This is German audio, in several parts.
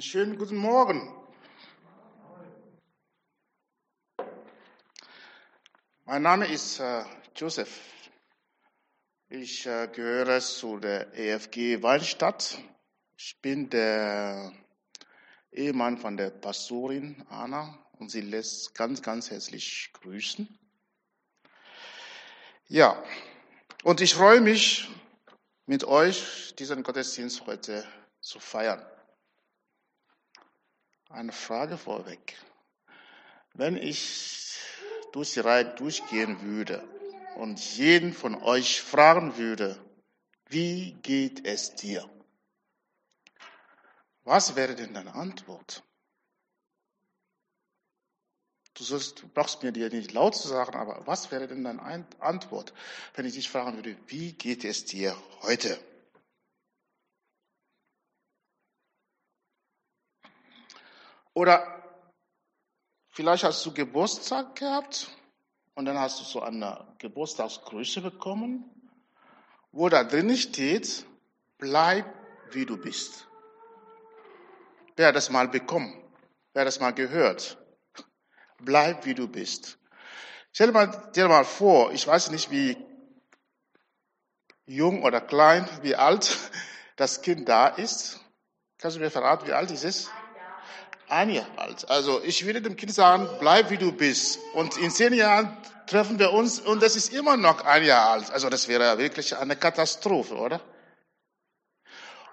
Einen schönen guten Morgen. Mein Name ist äh, Joseph. Ich äh, gehöre zu der EFG Weinstadt. Ich bin der Ehemann von der Pastorin Anna und sie lässt ganz, ganz herzlich grüßen. Ja, und ich freue mich, mit euch diesen Gottesdienst heute zu feiern. Eine Frage vorweg. Wenn ich durch die Reihe durchgehen würde und jeden von euch fragen würde, wie geht es dir? Was wäre denn deine Antwort? Du, sollst, du brauchst mir dir nicht laut zu sagen, aber was wäre denn deine Antwort, wenn ich dich fragen würde, wie geht es dir heute? Oder vielleicht hast du Geburtstag gehabt und dann hast du so eine Geburtstagsgrüße bekommen, wo da drin steht, bleib wie du bist. Wer hat das mal bekommen? Wer hat das mal gehört? Bleib wie du bist. Stell dir mal, dir mal vor, ich weiß nicht, wie jung oder klein, wie alt das Kind da ist. Kannst du mir verraten, wie alt ist es? Ein Jahr alt. Also ich würde dem Kind sagen, bleib wie du bist. Und in zehn Jahren treffen wir uns und das ist immer noch ein Jahr alt. Also das wäre wirklich eine Katastrophe, oder?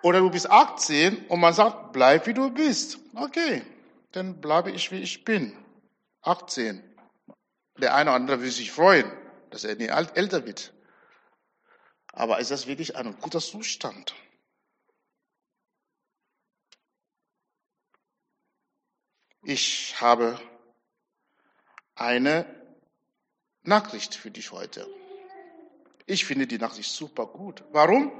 Oder du bist 18 und man sagt, bleib wie du bist. Okay, dann bleibe ich wie ich bin. 18. Der eine oder andere will sich freuen, dass er nie älter wird. Aber ist das wirklich ein guter Zustand? Ich habe eine Nachricht für dich heute. Ich finde die Nachricht super gut. Warum?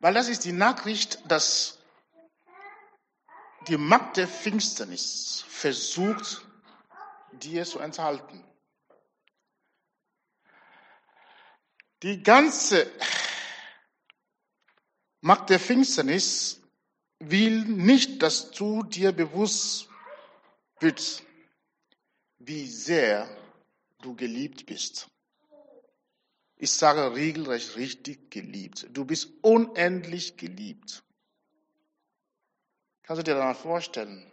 Weil das ist die Nachricht, dass die Macht der Finsternis versucht, dir zu enthalten. Die ganze Macht der Finsternis will nicht, dass du dir bewusst wirst, wie sehr du geliebt bist. Ich sage regelrecht richtig geliebt. Du bist unendlich geliebt. Kannst du dir das mal vorstellen?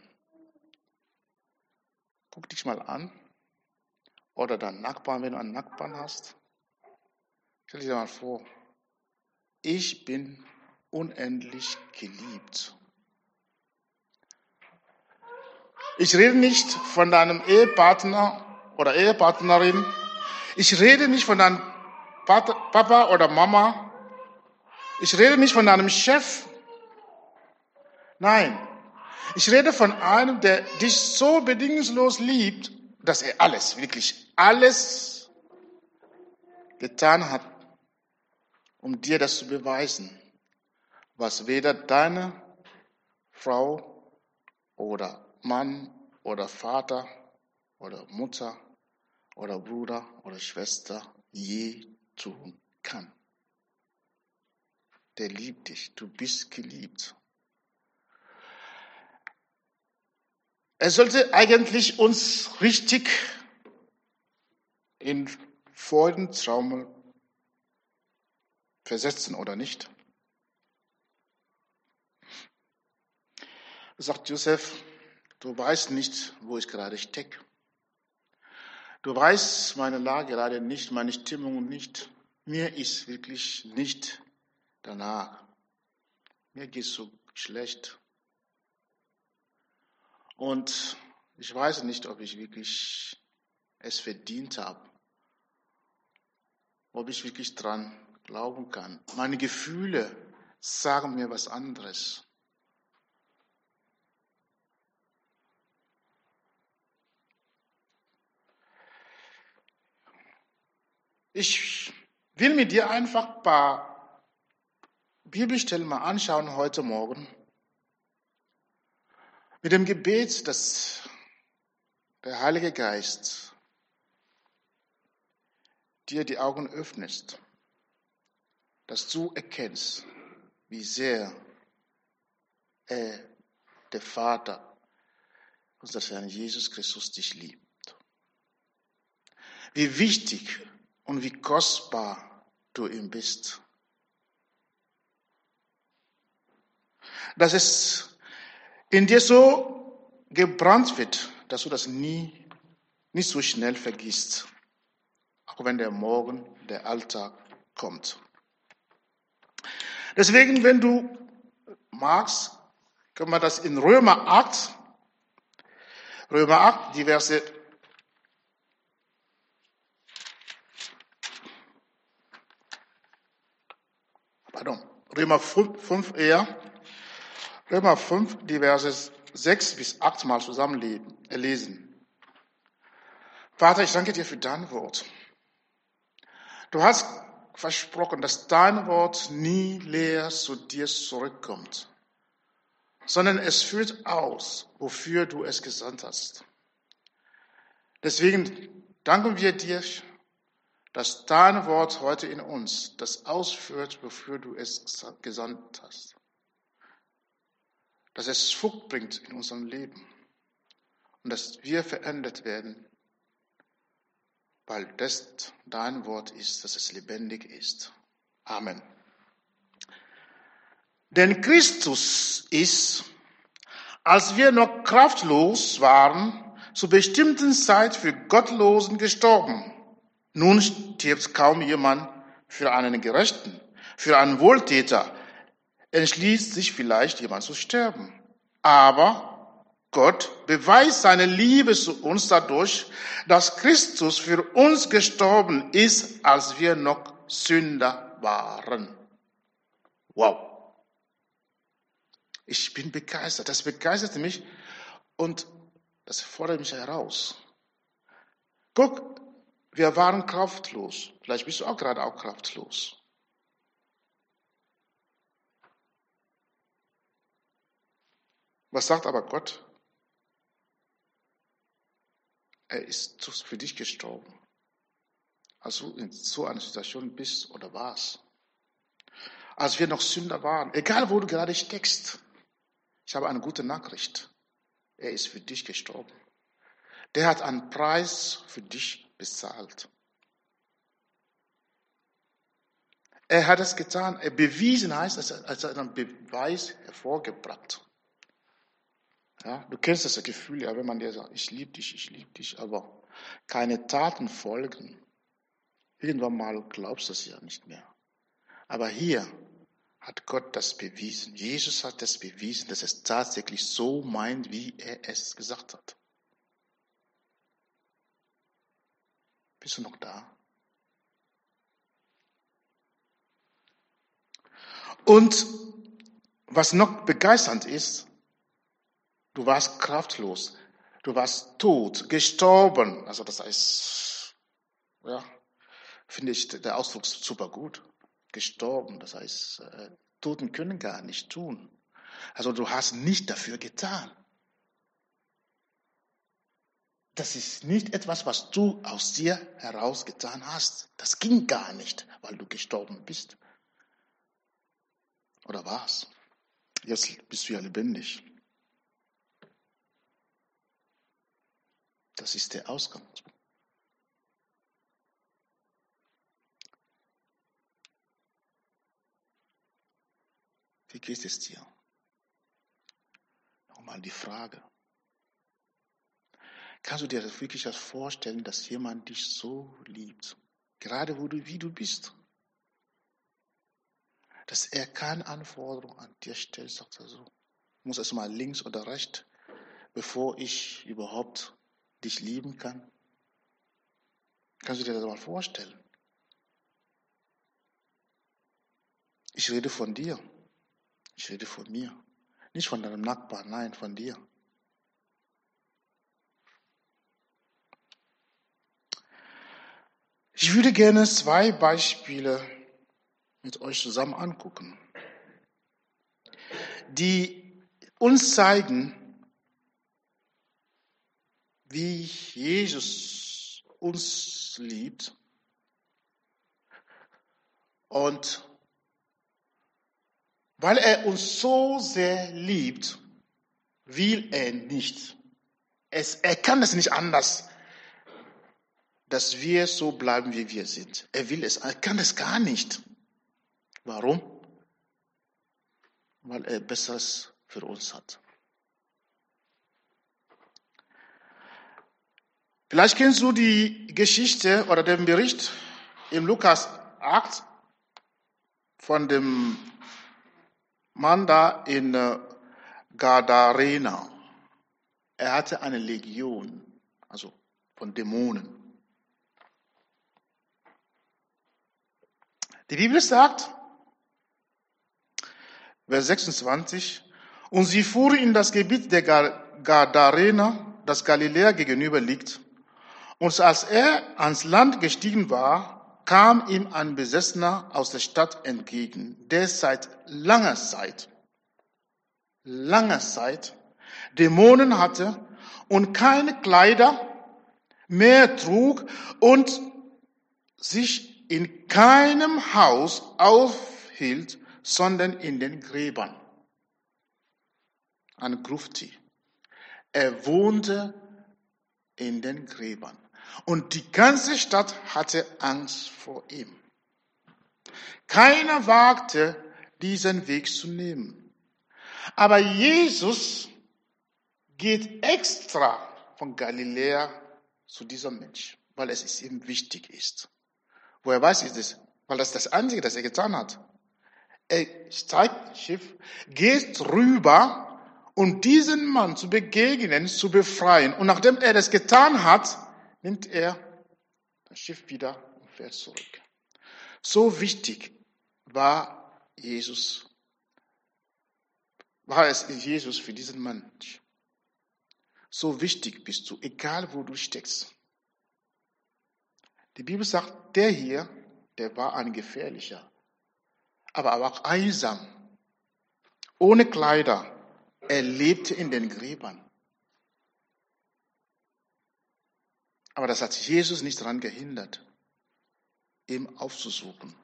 Guck dich mal an. Oder deinen Nachbarn, wenn du einen Nachbarn hast. Stell dir mal vor. Ich bin unendlich geliebt. Ich rede nicht von deinem Ehepartner oder Ehepartnerin. Ich rede nicht von deinem Papa oder Mama. Ich rede nicht von deinem Chef. Nein, ich rede von einem, der dich so bedingungslos liebt, dass er alles, wirklich alles getan hat, um dir das zu beweisen was weder deine Frau oder Mann oder Vater oder Mutter oder Bruder oder Schwester je tun kann. Der liebt dich, du bist geliebt. Er sollte eigentlich uns richtig in Freudentraum versetzen, oder nicht? Sagt Josef, du weißt nicht, wo ich gerade stecke. Du weißt meine Lage gerade nicht, meine Stimmung nicht. Mir ist wirklich nicht danach. Mir geht es so schlecht. Und ich weiß nicht, ob ich wirklich es verdient habe. Ob ich wirklich dran glauben kann. Meine Gefühle sagen mir was anderes. Ich will mit dir einfach ein paar Bibelstellen mal anschauen heute Morgen. Mit dem Gebet, dass der Heilige Geist dir die Augen öffnest, dass du erkennst, wie sehr er, der Vater, unser Herrn Jesus Christus dich liebt. Wie wichtig und wie kostbar du ihm bist. Dass es in dir so gebrannt wird, dass du das nie, nicht so schnell vergisst, auch wenn der Morgen, der Alltag kommt. Deswegen, wenn du magst, können wir das in Römer 8, Römer 8, die Verse pardon, Römer 5, 5 eher, Römer 5, die Verse 6 bis 8 mal zusammen lesen. Vater, ich danke dir für dein Wort. Du hast versprochen, dass dein Wort nie leer zu dir zurückkommt, sondern es führt aus, wofür du es gesandt hast. Deswegen danken wir dir, dass dein Wort heute in uns das ausführt, wofür du es gesandt hast. Dass es Frucht bringt in unserem Leben und dass wir verändert werden weil das dein Wort ist, dass es lebendig ist. Amen. Denn Christus ist, als wir noch kraftlos waren, zu bestimmten Zeit für Gottlosen gestorben. Nun stirbt kaum jemand für einen Gerechten, für einen Wohltäter. Entschließt sich vielleicht jemand zu sterben. Aber Gott beweist seine Liebe zu uns dadurch, dass Christus für uns gestorben ist, als wir noch Sünder waren. Wow. Ich bin begeistert. Das begeistert mich und das fordert mich heraus. Guck, wir waren kraftlos. Vielleicht bist du auch gerade auch kraftlos. Was sagt aber Gott? er ist für dich gestorben. Als du in so einer Situation bist oder warst. Als wir noch Sünder waren, egal wo du gerade steckst, ich habe eine gute Nachricht. Er ist für dich gestorben. Der hat einen Preis für dich bezahlt. Er hat es getan. Er bewiesen heißt, als er einen Beweis hervorgebracht. Ja, du kennst das Gefühl, ja, wenn man dir sagt, ich liebe dich, ich liebe dich, aber keine Taten folgen. Irgendwann mal glaubst du es ja nicht mehr. Aber hier hat Gott das bewiesen. Jesus hat das bewiesen, dass es tatsächlich so meint, wie er es gesagt hat. Bist du noch da? Und was noch begeisternd ist, Du warst kraftlos. Du warst tot, gestorben. Also das heißt, ja, finde ich der Ausdruck super gut. Gestorben, das heißt, äh, Toten können gar nicht tun. Also du hast nicht dafür getan. Das ist nicht etwas, was du aus dir heraus getan hast. Das ging gar nicht, weil du gestorben bist. Oder was? Jetzt bist du ja lebendig. Das ist der Ausgangspunkt. Wie geht es dir? Nochmal die Frage. Kannst du dir das wirklich vorstellen, dass jemand dich so liebt? Gerade wo du, wie du bist. Dass er keine Anforderung an dir stellt, sagt er so. Ich muss erst mal links oder rechts, bevor ich überhaupt dich lieben kann? Kannst du dir das mal vorstellen? Ich rede von dir. Ich rede von mir. Nicht von deinem Nachbarn, nein, von dir. Ich würde gerne zwei Beispiele mit euch zusammen angucken, die uns zeigen, wie Jesus uns liebt und Weil er uns so sehr liebt, will er nicht. Es, er kann es nicht anders, dass wir so bleiben, wie wir sind. Er will es, er kann es gar nicht. Warum? Weil er Besseres für uns hat. Vielleicht kennst du die Geschichte oder den Bericht im Lukas 8 von dem Mann da in äh, Gadarena. Er hatte eine Legion, also von Dämonen. Die Bibel sagt, Vers 26, und sie fuhren in das Gebiet der Gadarena, das Galiläa gegenüber liegt. Und als er ans Land gestiegen war, kam ihm ein Besessener aus der Stadt entgegen, der seit langer Zeit, langer Zeit Dämonen hatte und keine Kleider mehr trug und sich in keinem Haus aufhielt, sondern in den Gräbern. An Grufti. Er wohnte in den Gräbern. Und die ganze Stadt hatte Angst vor ihm. Keiner wagte, diesen Weg zu nehmen. Aber Jesus geht extra von Galiläa zu diesem Mensch, weil es ihm wichtig ist. Woher weiß ich das? Weil das das Einzige, das er getan hat. Er steigt das Schiff, geht rüber, um diesen Mann zu begegnen, zu befreien. Und nachdem er das getan hat, nimmt er das Schiff wieder und fährt zurück. So wichtig war Jesus, war es Jesus für diesen Mensch. So wichtig bist du, egal wo du steckst. Die Bibel sagt, der hier, der war ein gefährlicher, aber auch einsam, ohne Kleider. Er lebte in den Gräbern. Aber das hat Jesus nicht daran gehindert, ihm aufzusuchen.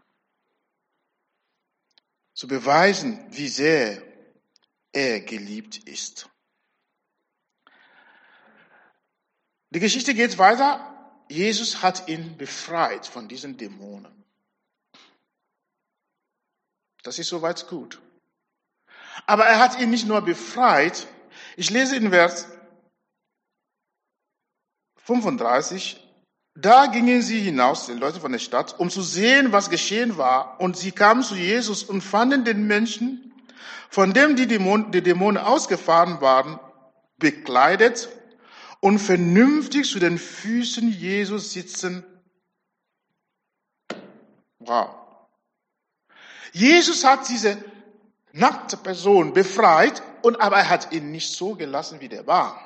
Zu beweisen, wie sehr er geliebt ist. Die Geschichte geht weiter. Jesus hat ihn befreit von diesen Dämonen. Das ist soweit gut. Aber er hat ihn nicht nur befreit. Ich lese in Vers 35. Da gingen sie hinaus, die Leute von der Stadt, um zu sehen, was geschehen war. Und sie kamen zu Jesus und fanden den Menschen, von dem die Dämonen, die Dämonen ausgefahren waren, bekleidet und vernünftig zu den Füßen Jesus sitzen. Wow. Jesus hat diese nackte Person befreit und aber er hat ihn nicht so gelassen, wie der war.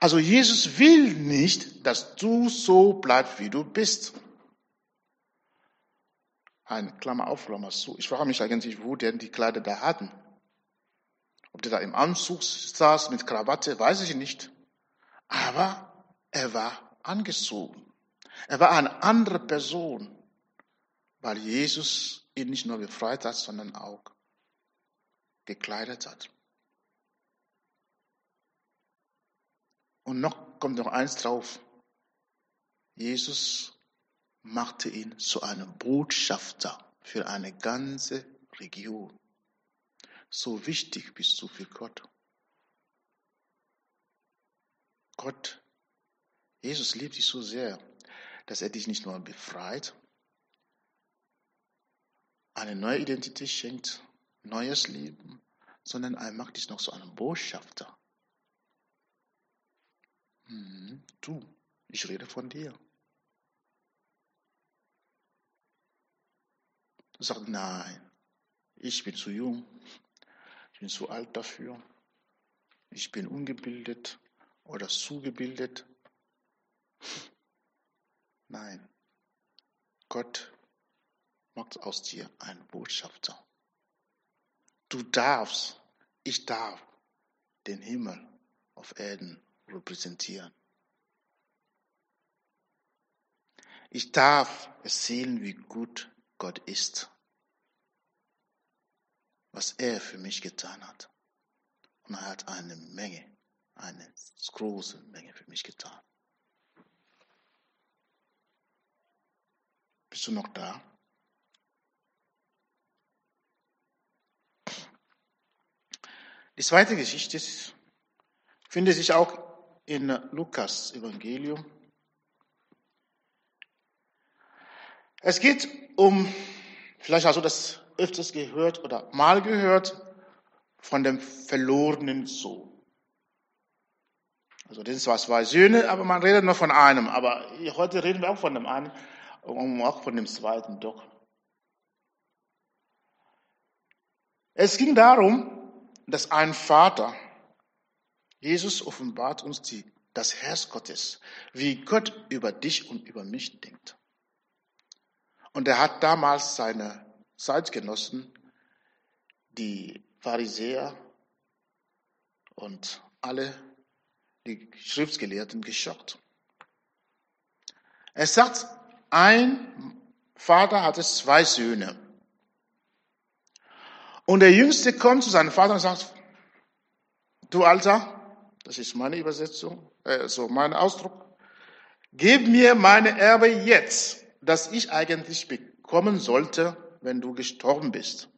Also Jesus will nicht, dass du so bleibst, wie du bist. Ein Klammer auf, Klammer zu. Ich frage mich eigentlich, wo denn die Kleider da hatten. Ob der da im Anzug saß mit Krawatte, weiß ich nicht. Aber er war angezogen. Er war eine andere Person, weil Jesus ihn nicht nur befreit hat, sondern auch gekleidet hat. Und noch kommt noch eins drauf. Jesus machte ihn zu einem Botschafter für eine ganze Region. So wichtig bist du für Gott. Gott, Jesus liebt dich so sehr, dass er dich nicht nur befreit, eine neue Identität schenkt, neues Leben, sondern er macht dich noch zu einem Botschafter Mhm. Du, ich rede von dir. Sagst, nein, ich bin zu jung, ich bin zu alt dafür, ich bin ungebildet oder zugebildet. Nein, Gott macht aus dir einen Botschafter. Du darfst, ich darf den Himmel auf Erden repräsentieren. Ich darf erzählen, wie gut Gott ist. Was er für mich getan hat. Und er hat eine Menge, eine große Menge für mich getan. Bist du noch da? Die zweite Geschichte findet sich auch in Lukas Evangelium. Es geht um, vielleicht du das öfters gehört oder mal gehört, von dem verlorenen Sohn. Also das sind zwar zwei Söhne, aber man redet nur von einem. Aber heute reden wir auch von dem einen und auch von dem zweiten doch. Es ging darum, dass ein Vater, Jesus offenbart uns die, das Herz Gottes, wie Gott über dich und über mich denkt. Und er hat damals seine Zeitgenossen, die Pharisäer und alle die Schriftgelehrten geschockt. Er sagt, ein Vater hatte zwei Söhne. Und der Jüngste kommt zu seinem Vater und sagt, du Alter, das ist meine Übersetzung, äh, so mein Ausdruck, gib mir meine Erbe jetzt, das ich eigentlich bekommen sollte, wenn du gestorben bist.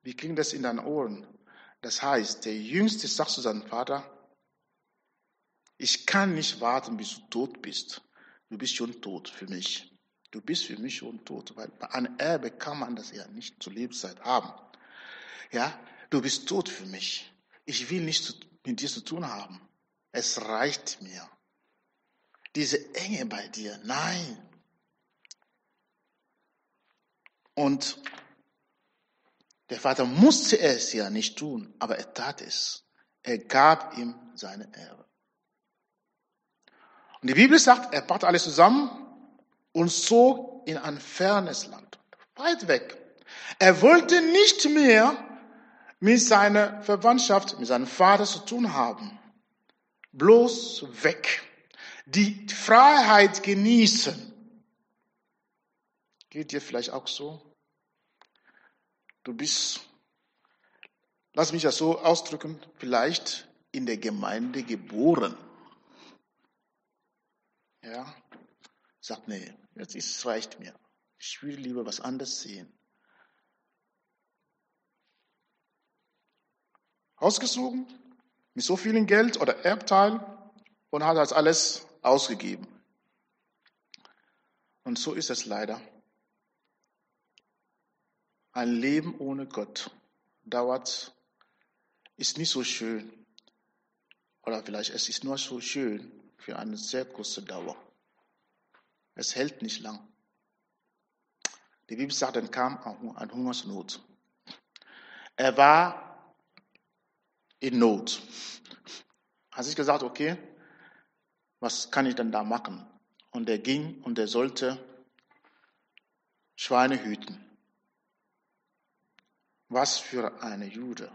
Wie klingt das in deinen Ohren? Das heißt, der Jüngste sagt zu seinem Vater, ich kann nicht warten, bis du tot bist. Du bist schon tot für mich. Du bist für mich schon tot, weil bei einem Erbe kann man das ja nicht zur Lebenszeit haben. Ja, du bist tot für mich. Ich will nichts mit dir zu tun haben. Es reicht mir. Diese Enge bei dir, nein. Und der Vater musste es ja nicht tun, aber er tat es. Er gab ihm seine Erbe. Und die Bibel sagt, er brachte alles zusammen und zog in ein fernes Land, weit weg. Er wollte nicht mehr mit seiner Verwandtschaft, mit seinem Vater zu tun haben. Bloß weg. Die Freiheit genießen. Geht dir vielleicht auch so? Du bist, lass mich das so ausdrücken, vielleicht in der Gemeinde geboren. Ja, sagt, nee, jetzt ist es reicht mir. Ich will lieber was anderes sehen. Ausgesucht, mit so viel Geld oder Erbteil und hat das alles ausgegeben. Und so ist es leider. Ein Leben ohne Gott dauert, ist nicht so schön. Oder vielleicht es ist nur so schön für eine sehr kurze Dauer. Es hält nicht lang. Die Bibel sagt, dann kam ein Hungersnot. Er war in Not. Hat sich gesagt, okay, was kann ich denn da machen? Und er ging und er sollte Schweine hüten. Was für eine Jude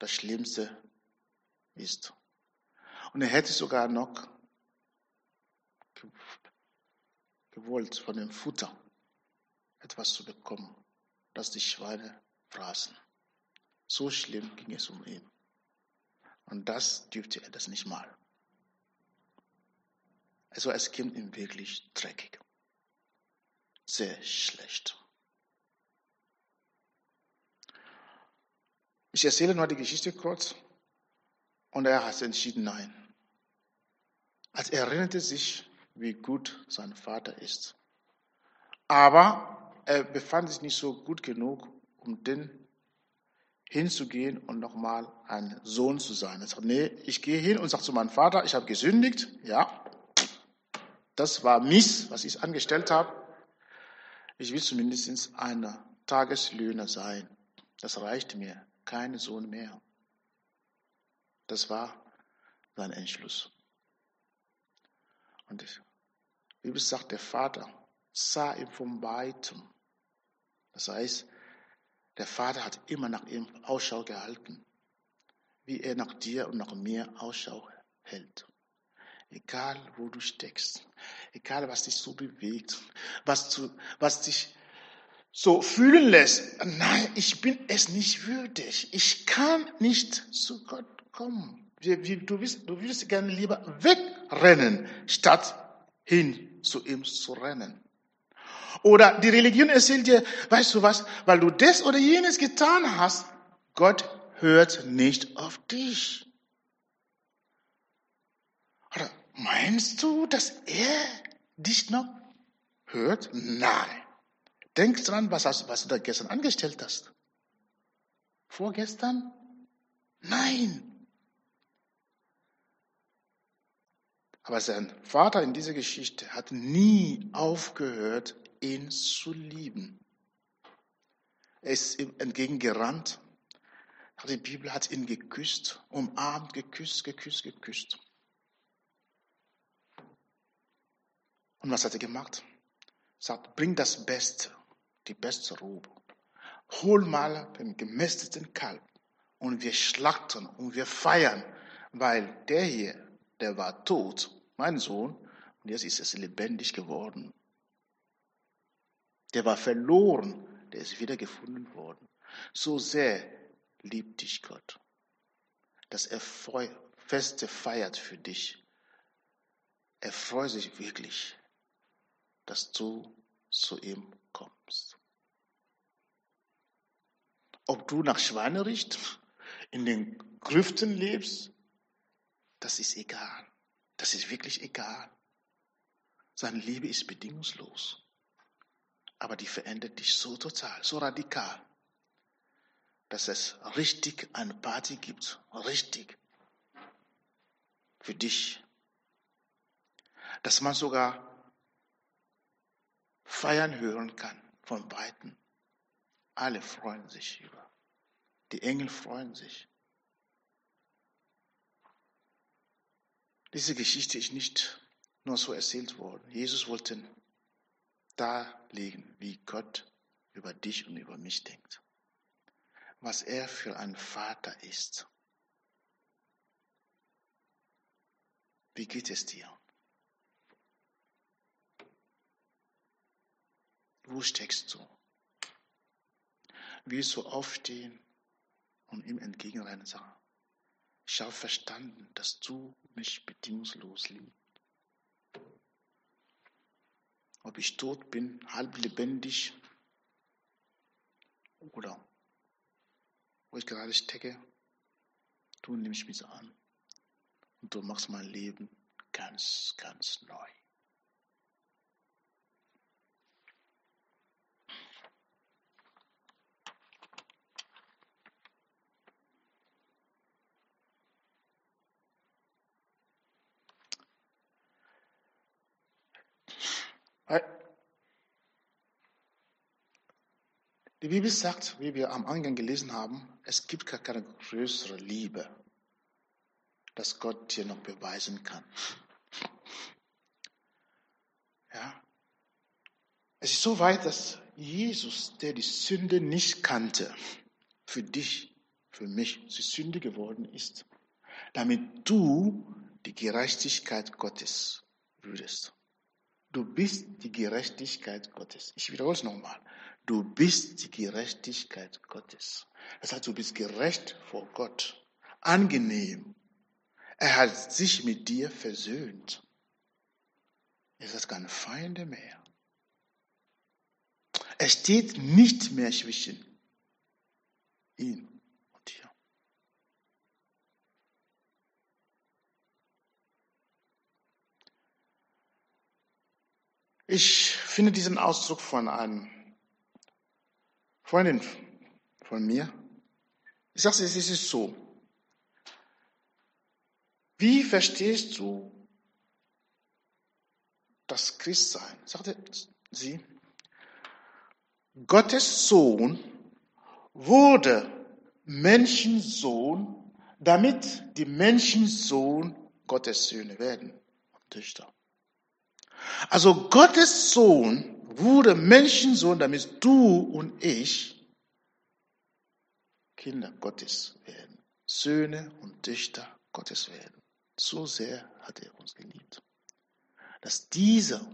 das Schlimmste ist. Und er hätte sogar noch gewollt, von dem Futter etwas zu bekommen, das die Schweine fraßen. So schlimm ging es um ihn. Und das dürfte er das nicht mal. Also es ging ihm wirklich dreckig. Sehr schlecht. Ich erzähle nur die Geschichte kurz. Und er hat entschieden, nein. Als er erinnerte sich wie gut sein Vater ist. Aber er befand sich nicht so gut genug, um den hinzugehen und nochmal ein Sohn zu sein. Er sagt, nee, ich gehe hin und sage zu meinem Vater, ich habe gesündigt, ja, das war Miss, was ich angestellt habe. Ich will zumindest ein Tageslöhner sein. Das reicht mir, kein Sohn mehr. Das war sein Entschluss. Und die Bibel sagt, der Vater sah ihn von weitem. Das heißt, der Vater hat immer nach ihm Ausschau gehalten, wie er nach dir und nach mir Ausschau hält. Egal, wo du steckst, egal, was dich so bewegt, was, zu, was dich so fühlen lässt, nein, ich bin es nicht würdig. Ich kann nicht zu Gott kommen. Du willst, du willst gerne lieber wegrennen, statt hin zu ihm zu rennen. Oder die Religion erzählt dir, weißt du was, weil du das oder jenes getan hast, Gott hört nicht auf dich. Oder meinst du, dass er dich noch hört? Nein. Denk dran, was, was du da gestern angestellt hast. Vorgestern? Nein. Aber sein Vater in dieser Geschichte hat nie aufgehört, ihn zu lieben. Er ist ihm entgegengerannt. Die Bibel hat ihn geküsst, umarmt, geküsst, geküsst, geküsst. Und was hat er gemacht? Er sagt, bring das Beste, die beste Robe. Hol mal den gemästeten Kalb und wir schlachten und wir feiern, weil der hier, der war tot, mein Sohn, und jetzt ist es lebendig geworden. Der war verloren, der ist wieder gefunden worden. So sehr liebt dich Gott, dass er Feste feiert für dich. Er freut sich wirklich, dass du zu ihm kommst. Ob du nach Schweinericht in den Grüften lebst, das ist egal. Das ist wirklich egal. Seine Liebe ist bedingungslos. Aber die verändert dich so total, so radikal, dass es richtig eine Party gibt. Richtig. Für dich. Dass man sogar feiern hören kann von Weitem. Alle freuen sich über. Die Engel freuen sich. Diese Geschichte ist nicht nur so erzählt worden. Jesus wollte darlegen, wie Gott über dich und über mich denkt. Was er für ein Vater ist. Wie geht es dir? Wo steckst du? Willst du aufstehen und ihm entgegenrennen sagen, ich habe verstanden, dass du mich bedingungslos liebst. Ob ich tot bin, halb lebendig oder wo ich gerade stecke, du nimmst mich an und du machst mein Leben ganz, ganz neu. Die Bibel sagt, wie wir am Anfang gelesen haben, es gibt gar keine größere Liebe, dass Gott dir noch beweisen kann. Ja. Es ist so weit, dass Jesus, der die Sünde nicht kannte, für dich, für mich zur Sünde geworden ist, damit du die Gerechtigkeit Gottes würdest. Du bist die Gerechtigkeit Gottes. Ich wiederhole es nochmal. Du bist die Gerechtigkeit Gottes. Das heißt, du bist gerecht vor Gott. Angenehm. Er hat sich mit dir versöhnt. Es ist keine Feinde mehr. Er steht nicht mehr zwischen ihm und dir. Ich finde diesen Ausdruck von einem Freundin von mir, ich sage, es ist so. Wie verstehst du das Christsein? Sagte sie, Gottes Sohn wurde Menschensohn, damit die Menschensohn Gottes Söhne werden und Töchter. Also Gottes Sohn wurde Menschensohn, damit du und ich Kinder Gottes werden, Söhne und Töchter Gottes werden. So sehr hat er uns geliebt, dass dieser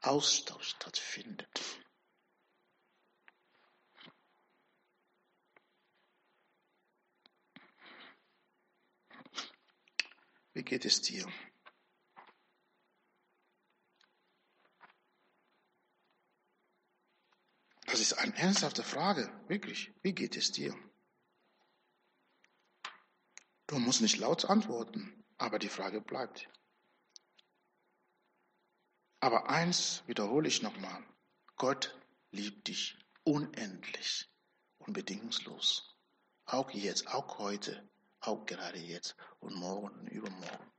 Austausch stattfindet. Wie geht es dir? Das ist eine ernsthafte Frage, wirklich. Wie geht es dir? Du musst nicht laut antworten, aber die Frage bleibt. Aber eins wiederhole ich nochmal. Gott liebt dich unendlich und bedingungslos. Auch jetzt, auch heute, auch gerade jetzt und morgen und übermorgen.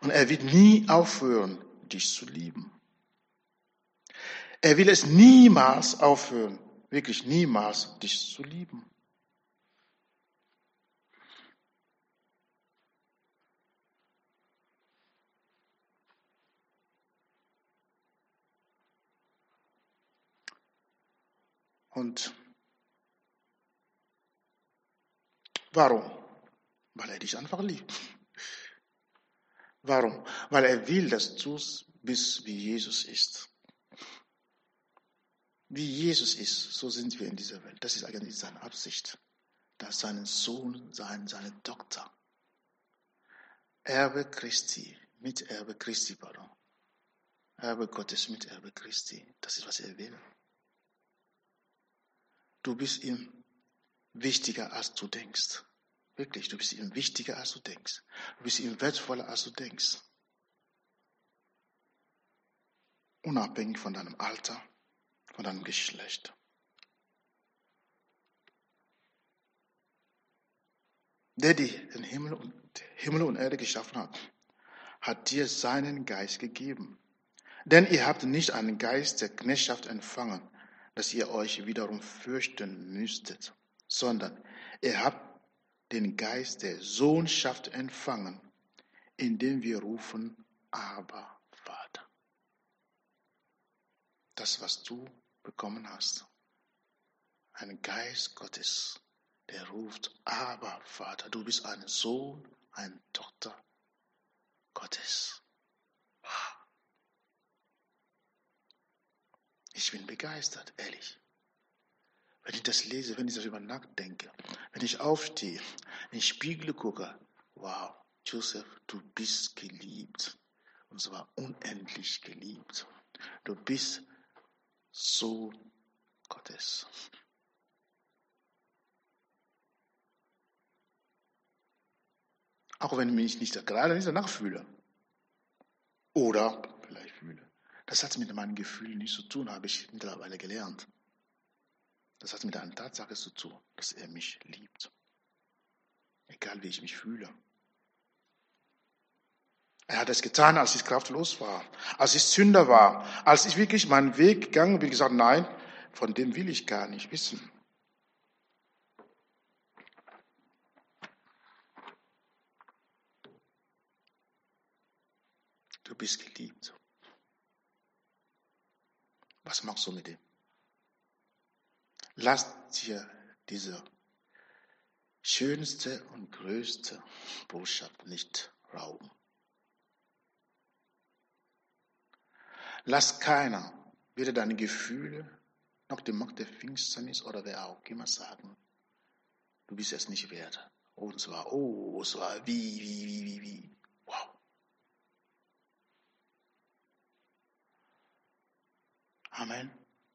Und er wird nie aufhören, dich zu lieben. Er will es niemals aufhören, wirklich niemals dich zu lieben. Und warum? Weil er dich einfach liebt. Warum? Weil er will, dass du bist, wie Jesus ist. Wie Jesus ist, so sind wir in dieser Welt. Das ist eigentlich seine Absicht. Dass sein Sohn sein, seine Tochter, Erbe Christi, Miterbe Christi, pardon. Erbe Gottes, Miterbe Christi. Das ist, was er will. Du bist ihm wichtiger, als du denkst. Wirklich, du bist ihm wichtiger, als du denkst. Du bist ihm wertvoller, als du denkst. Unabhängig von deinem Alter, von deinem Geschlecht. Der, die den Himmel und, Himmel und Erde geschaffen hat, hat dir seinen Geist gegeben. Denn ihr habt nicht einen Geist der Knechtschaft empfangen, dass ihr euch wiederum fürchten müsstet, sondern ihr habt den Geist der Sohnschaft empfangen, indem wir rufen, aber Vater. Das, was du bekommen hast, ein Geist Gottes, der ruft, aber Vater, du bist ein Sohn, eine Tochter Gottes. Ich bin begeistert, ehrlich. Wenn ich das lese, wenn ich darüber nachdenke, wenn ich aufstehe, in den Spiegel gucke, wow, Joseph, du bist geliebt. Und zwar unendlich geliebt. Du bist so Gottes. Auch wenn ich mich nicht gerade nicht danach fühle. Oder vielleicht fühle. Das hat mit meinen Gefühlen nichts zu tun, habe ich mittlerweile gelernt. Das hat mit einer Tatsache zu tun, dass er mich liebt. Egal wie ich mich fühle. Er hat es getan, als ich kraftlos war, als ich Sünder war, als ich wirklich meinen Weg gegangen bin, gesagt, nein, von dem will ich gar nicht wissen. Du bist geliebt. Was machst du mit dem? Lass dir diese schönste und größte Botschaft nicht rauben. Lass keiner, weder deine Gefühle noch die Macht der Finsternis oder wer auch immer sagen, du bist es nicht wert. Und zwar, oh, es war wie, wie, wie, wie, wie. Wow. Amen.